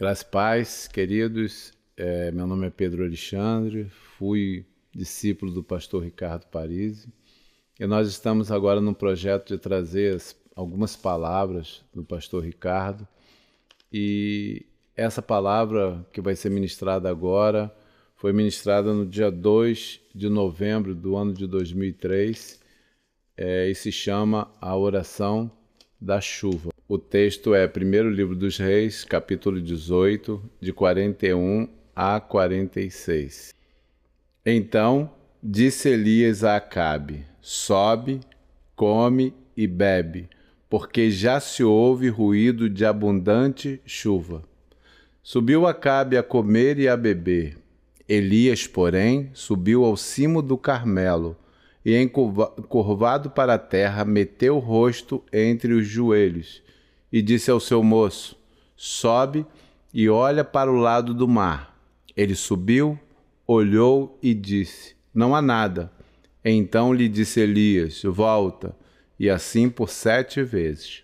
Graças paz, queridos. É, meu nome é Pedro Alexandre, fui discípulo do pastor Ricardo Parisi e nós estamos agora no projeto de trazer algumas palavras do pastor Ricardo e essa palavra que vai ser ministrada agora foi ministrada no dia 2 de novembro do ano de 2003 é, e se chama A Oração da Chuva. O texto é 1 Livro dos Reis, capítulo 18, de 41 a 46. Então disse Elias a Acabe: Sobe, come e bebe, porque já se ouve ruído de abundante chuva. Subiu Acabe a comer e a beber. Elias, porém, subiu ao cimo do Carmelo e, encurvado para a terra, meteu o rosto entre os joelhos e disse ao seu moço: Sobe e olha para o lado do mar. Ele subiu, olhou e disse: Não há nada. Então lhe disse Elias: Volta. E assim por sete vezes.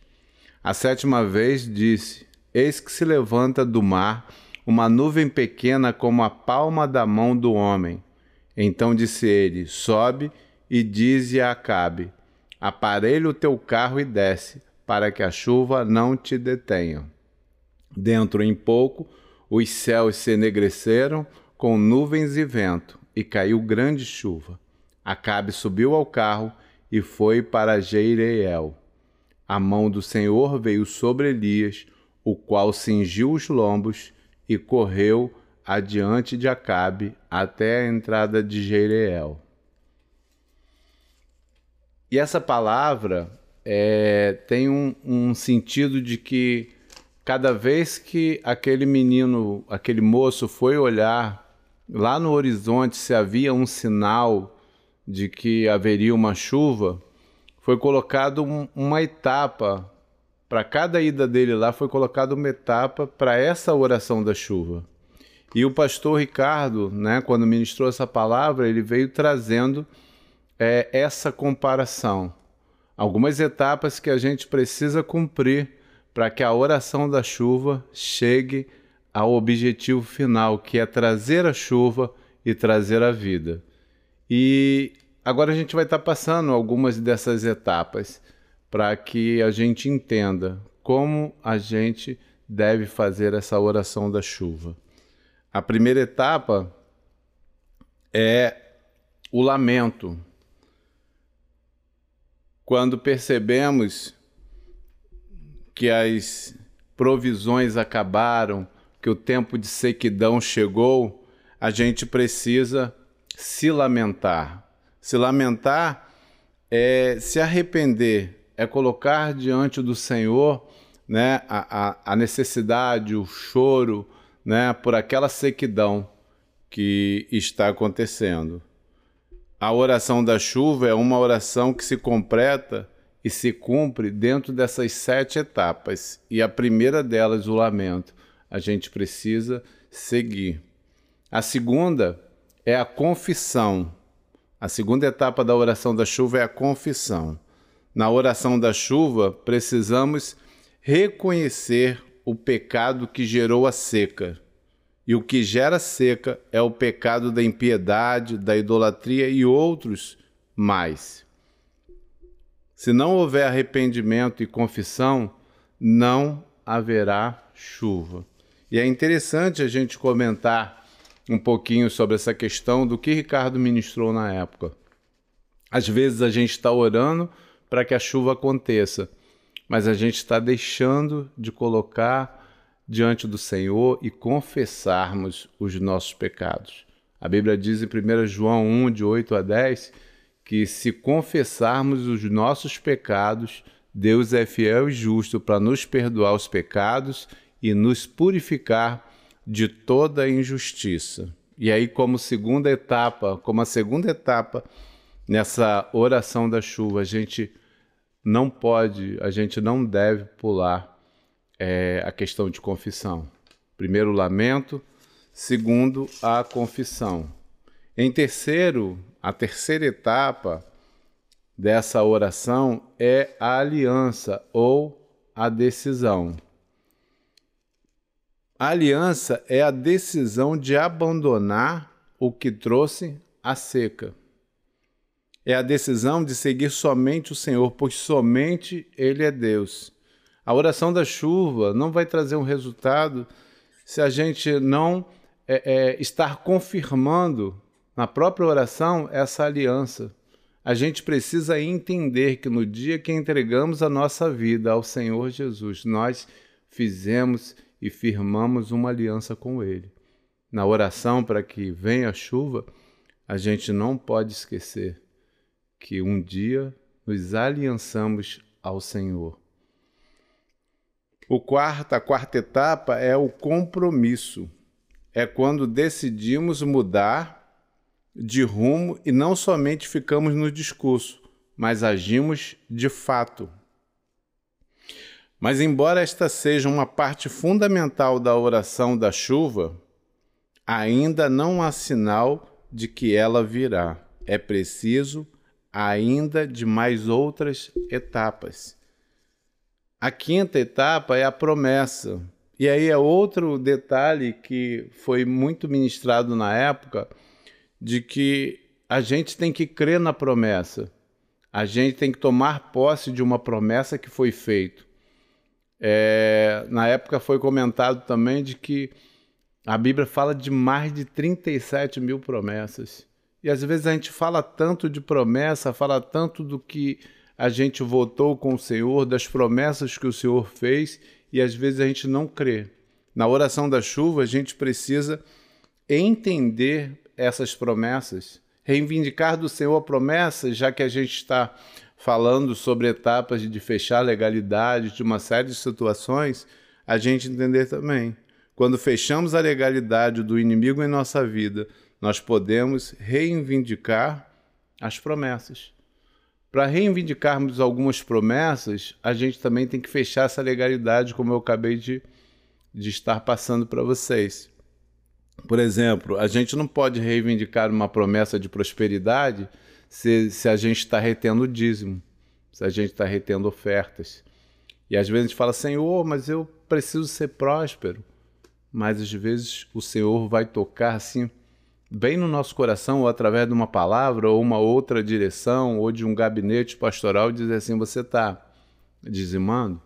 A sétima vez disse: Eis que se levanta do mar uma nuvem pequena como a palma da mão do homem. Então disse ele: Sobe e dize a Acabe: Aparelha o teu carro e desce, para que a chuva não te detenha. Dentro em pouco, os céus se enegreceram com nuvens e vento, e caiu grande chuva. Acabe subiu ao carro e foi para Jeireel. A mão do Senhor veio sobre Elias, o qual cingiu os lombos e correu adiante de Acabe até a entrada de Jeireel. E essa palavra é, tem um, um sentido de que cada vez que aquele menino, aquele moço foi olhar lá no horizonte se havia um sinal de que haveria uma chuva, foi colocado um, uma etapa para cada ida dele lá foi colocada uma etapa para essa oração da chuva. E o pastor Ricardo, né, quando ministrou essa palavra, ele veio trazendo é, essa comparação algumas etapas que a gente precisa cumprir para que a oração da chuva chegue ao objetivo final, que é trazer a chuva e trazer a vida. E agora a gente vai estar passando algumas dessas etapas para que a gente entenda como a gente deve fazer essa oração da chuva. A primeira etapa é o lamento, quando percebemos que as provisões acabaram, que o tempo de sequidão chegou, a gente precisa se lamentar. Se lamentar é se arrepender, é colocar diante do Senhor né, a, a, a necessidade, o choro né, por aquela sequidão que está acontecendo. A oração da chuva é uma oração que se completa e se cumpre dentro dessas sete etapas. E a primeira delas, o lamento, a gente precisa seguir. A segunda é a confissão. A segunda etapa da oração da chuva é a confissão. Na oração da chuva, precisamos reconhecer o pecado que gerou a seca e o que gera seca é o pecado da impiedade, da idolatria e outros mais. Se não houver arrependimento e confissão, não haverá chuva. E é interessante a gente comentar um pouquinho sobre essa questão do que Ricardo ministrou na época. Às vezes a gente está orando para que a chuva aconteça, mas a gente está deixando de colocar diante do Senhor e confessarmos os nossos pecados. A Bíblia diz em 1 João 1, de 8 a 10, que se confessarmos os nossos pecados, Deus é fiel e justo para nos perdoar os pecados e nos purificar de toda injustiça. E aí, como segunda etapa, como a segunda etapa nessa oração da chuva, a gente não pode, a gente não deve pular é a questão de confissão. Primeiro, o lamento. Segundo, a confissão. Em terceiro, a terceira etapa dessa oração é a aliança ou a decisão. A aliança é a decisão de abandonar o que trouxe a seca. É a decisão de seguir somente o Senhor, pois somente Ele é Deus. A oração da chuva não vai trazer um resultado se a gente não é, é, estar confirmando na própria oração essa aliança. A gente precisa entender que no dia que entregamos a nossa vida ao Senhor Jesus, nós fizemos e firmamos uma aliança com Ele. Na oração para que venha a chuva, a gente não pode esquecer que um dia nos aliançamos ao Senhor. O quarto, a quarta etapa é o compromisso. É quando decidimos mudar de rumo e não somente ficamos no discurso, mas agimos de fato. Mas, embora esta seja uma parte fundamental da oração da chuva, ainda não há sinal de que ela virá. É preciso ainda de mais outras etapas. A quinta etapa é a promessa. E aí é outro detalhe que foi muito ministrado na época, de que a gente tem que crer na promessa. A gente tem que tomar posse de uma promessa que foi feita. É, na época foi comentado também de que a Bíblia fala de mais de 37 mil promessas. E às vezes a gente fala tanto de promessa, fala tanto do que a gente votou com o Senhor, das promessas que o Senhor fez, e às vezes a gente não crê. Na oração da chuva, a gente precisa entender essas promessas, reivindicar do Senhor a promessa, já que a gente está falando sobre etapas de fechar legalidade, de uma série de situações, a gente entender também. Quando fechamos a legalidade do inimigo em nossa vida, nós podemos reivindicar as promessas. Para reivindicarmos algumas promessas, a gente também tem que fechar essa legalidade, como eu acabei de, de estar passando para vocês. Por exemplo, a gente não pode reivindicar uma promessa de prosperidade se, se a gente está retendo dízimo, se a gente está retendo ofertas. E às vezes a gente fala, Senhor, mas eu preciso ser próspero. Mas às vezes o Senhor vai tocar assim bem no nosso coração, ou através de uma palavra, ou uma outra direção, ou de um gabinete pastoral, dizer assim: você está dizimando,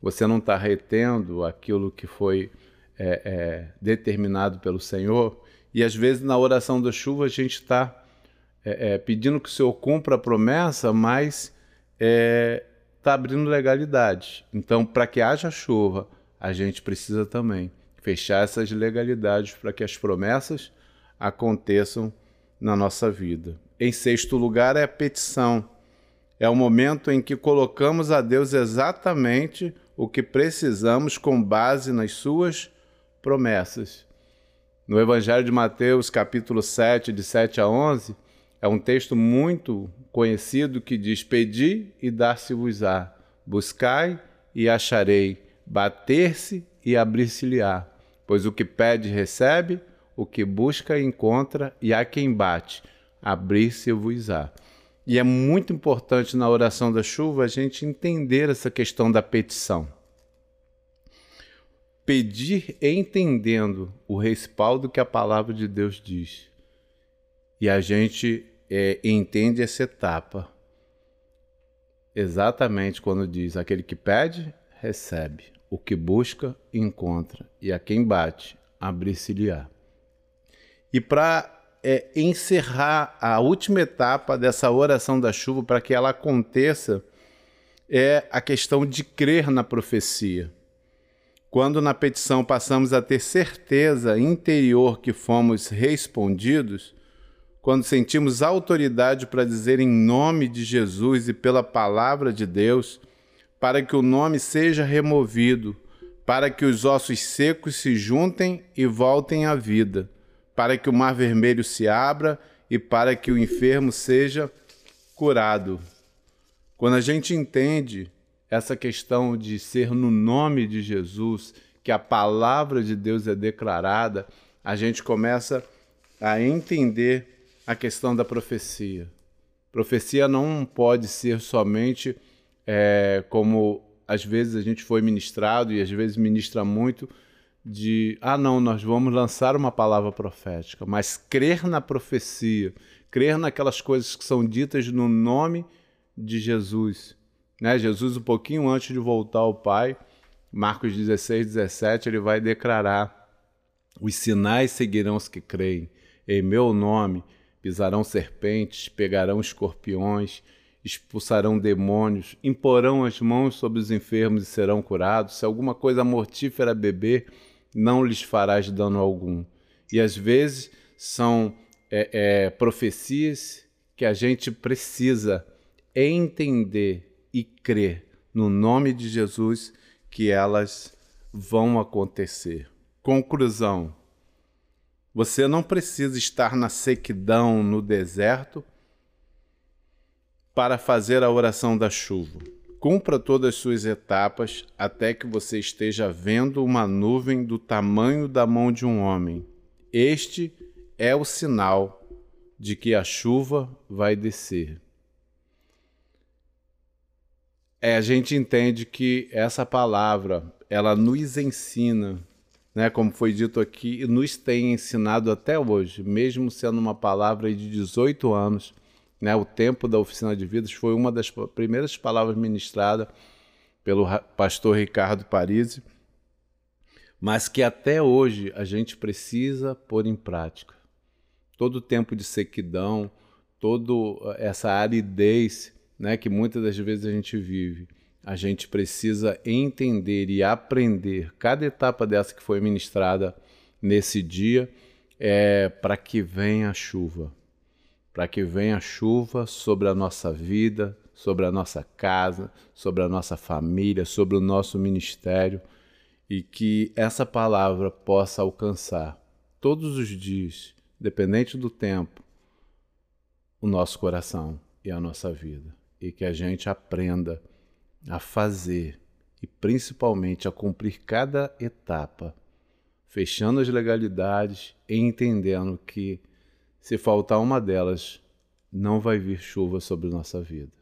você não está retendo aquilo que foi é, é, determinado pelo Senhor. E às vezes na oração da chuva a gente está é, é, pedindo que o Senhor cumpra a promessa, mas está é, abrindo legalidade. Então, para que haja chuva, a gente precisa também fechar essas legalidades para que as promessas aconteçam na nossa vida. Em sexto lugar, é a petição. É o momento em que colocamos a Deus exatamente o que precisamos com base nas suas promessas. No Evangelho de Mateus, capítulo 7, de 7 a 11, é um texto muito conhecido que diz: Pedi e dar-se-vos-á, buscai e acharei, bater-se e abrir-se-lhe-á. Pois o que pede, recebe, o que busca encontra, e a quem bate, abrir-se-vos-á. E é muito importante na oração da chuva a gente entender essa questão da petição. Pedir entendendo o respaldo que a palavra de Deus diz. E a gente é, entende essa etapa. Exatamente quando diz: aquele que pede, recebe. O que busca, encontra. E a quem bate, abrir-se-lhe-á. E para é, encerrar a última etapa dessa oração da chuva, para que ela aconteça, é a questão de crer na profecia. Quando na petição passamos a ter certeza interior que fomos respondidos, quando sentimos autoridade para dizer em nome de Jesus e pela palavra de Deus, para que o nome seja removido, para que os ossos secos se juntem e voltem à vida para que o mar vermelho se abra e para que o enfermo seja curado. Quando a gente entende essa questão de ser no nome de Jesus, que a palavra de Deus é declarada, a gente começa a entender a questão da profecia. Profecia não pode ser somente é, como às vezes a gente foi ministrado e às vezes ministra muito, de, ah, não, nós vamos lançar uma palavra profética, mas crer na profecia, crer naquelas coisas que são ditas no nome de Jesus. Né? Jesus, um pouquinho antes de voltar ao Pai, Marcos 16, 17, ele vai declarar: Os sinais seguirão os que creem. Em meu nome pisarão serpentes, pegarão escorpiões, expulsarão demônios, imporão as mãos sobre os enfermos e serão curados. Se alguma coisa mortífera beber, não lhes farás dano algum. E às vezes são é, é, profecias que a gente precisa entender e crer no nome de Jesus que elas vão acontecer. Conclusão: você não precisa estar na sequidão, no deserto, para fazer a oração da chuva. Cumpra todas as suas etapas até que você esteja vendo uma nuvem do tamanho da mão de um homem. Este é o sinal de que a chuva vai descer. É, a gente entende que essa palavra, ela nos ensina, né, como foi dito aqui, nos tem ensinado até hoje, mesmo sendo uma palavra de 18 anos, né? O tempo da oficina de vidas foi uma das primeiras palavras ministradas pelo pastor Ricardo Parisi, mas que até hoje a gente precisa pôr em prática. Todo o tempo de sequidão, toda essa aridez né, que muitas das vezes a gente vive, a gente precisa entender e aprender cada etapa dessa que foi ministrada nesse dia é, para que venha a chuva para que venha chuva sobre a nossa vida, sobre a nossa casa, sobre a nossa família, sobre o nosso ministério e que essa palavra possa alcançar todos os dias, dependente do tempo, o nosso coração e a nossa vida. E que a gente aprenda a fazer e principalmente a cumprir cada etapa, fechando as legalidades e entendendo que se faltar uma delas, não vai vir chuva sobre nossa vida.